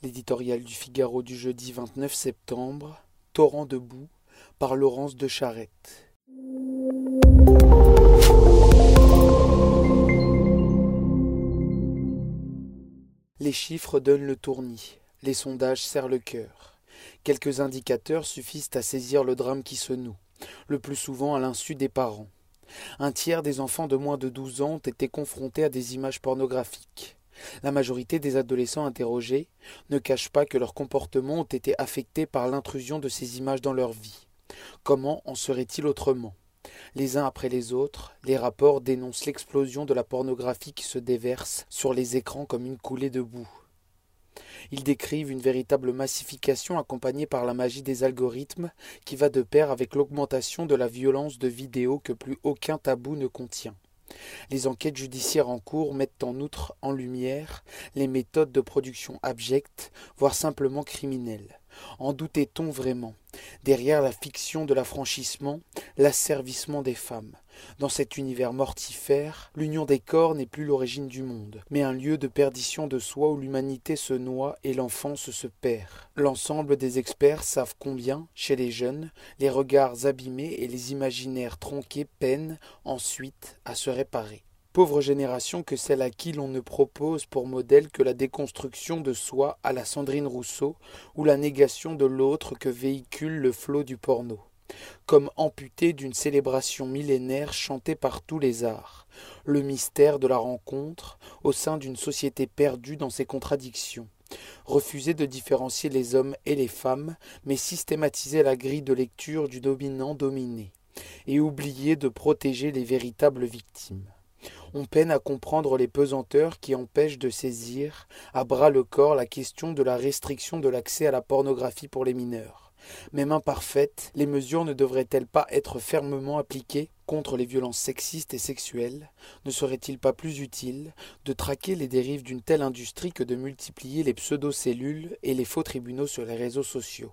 L'éditorial du Figaro du jeudi 29 septembre, Torrent de boue, par Laurence de Charette. Les chiffres donnent le tournis, les sondages serrent le cœur. Quelques indicateurs suffisent à saisir le drame qui se noue, le plus souvent à l'insu des parents. Un tiers des enfants de moins de 12 ans ont été confrontés à des images pornographiques. La majorité des adolescents interrogés ne cachent pas que leurs comportements ont été affectés par l'intrusion de ces images dans leur vie. Comment en serait-il autrement? Les uns après les autres, les rapports dénoncent l'explosion de la pornographie qui se déverse sur les écrans comme une coulée de boue. Ils décrivent une véritable massification accompagnée par la magie des algorithmes qui va de pair avec l'augmentation de la violence de vidéos que plus aucun tabou ne contient. Les enquêtes judiciaires en cours mettent en outre en lumière les méthodes de production abjectes, voire simplement criminelles. En doutait-on vraiment Derrière la fiction de l'affranchissement, l'asservissement des femmes? Dans cet univers mortifère, l'union des corps n'est plus l'origine du monde, mais un lieu de perdition de soi où l'humanité se noie et l'enfance se perd. L'ensemble des experts savent combien, chez les jeunes, les regards abîmés et les imaginaires tronqués peinent ensuite à se réparer. Pauvre génération que celle à qui l'on ne propose pour modèle que la déconstruction de soi à la Sandrine Rousseau ou la négation de l'autre que véhicule le flot du porno. Comme amputé d'une célébration millénaire chantée par tous les arts, le mystère de la rencontre au sein d'une société perdue dans ses contradictions. Refuser de différencier les hommes et les femmes, mais systématiser la grille de lecture du dominant dominé, et oublier de protéger les véritables victimes on peine à comprendre les pesanteurs qui empêchent de saisir à bras le corps la question de la restriction de l'accès à la pornographie pour les mineurs. Même imparfaites, les mesures ne devraient-elles pas être fermement appliquées contre les violences sexistes et sexuelles? Ne serait-il pas plus utile de traquer les dérives d'une telle industrie que de multiplier les pseudo-cellules et les faux tribunaux sur les réseaux sociaux?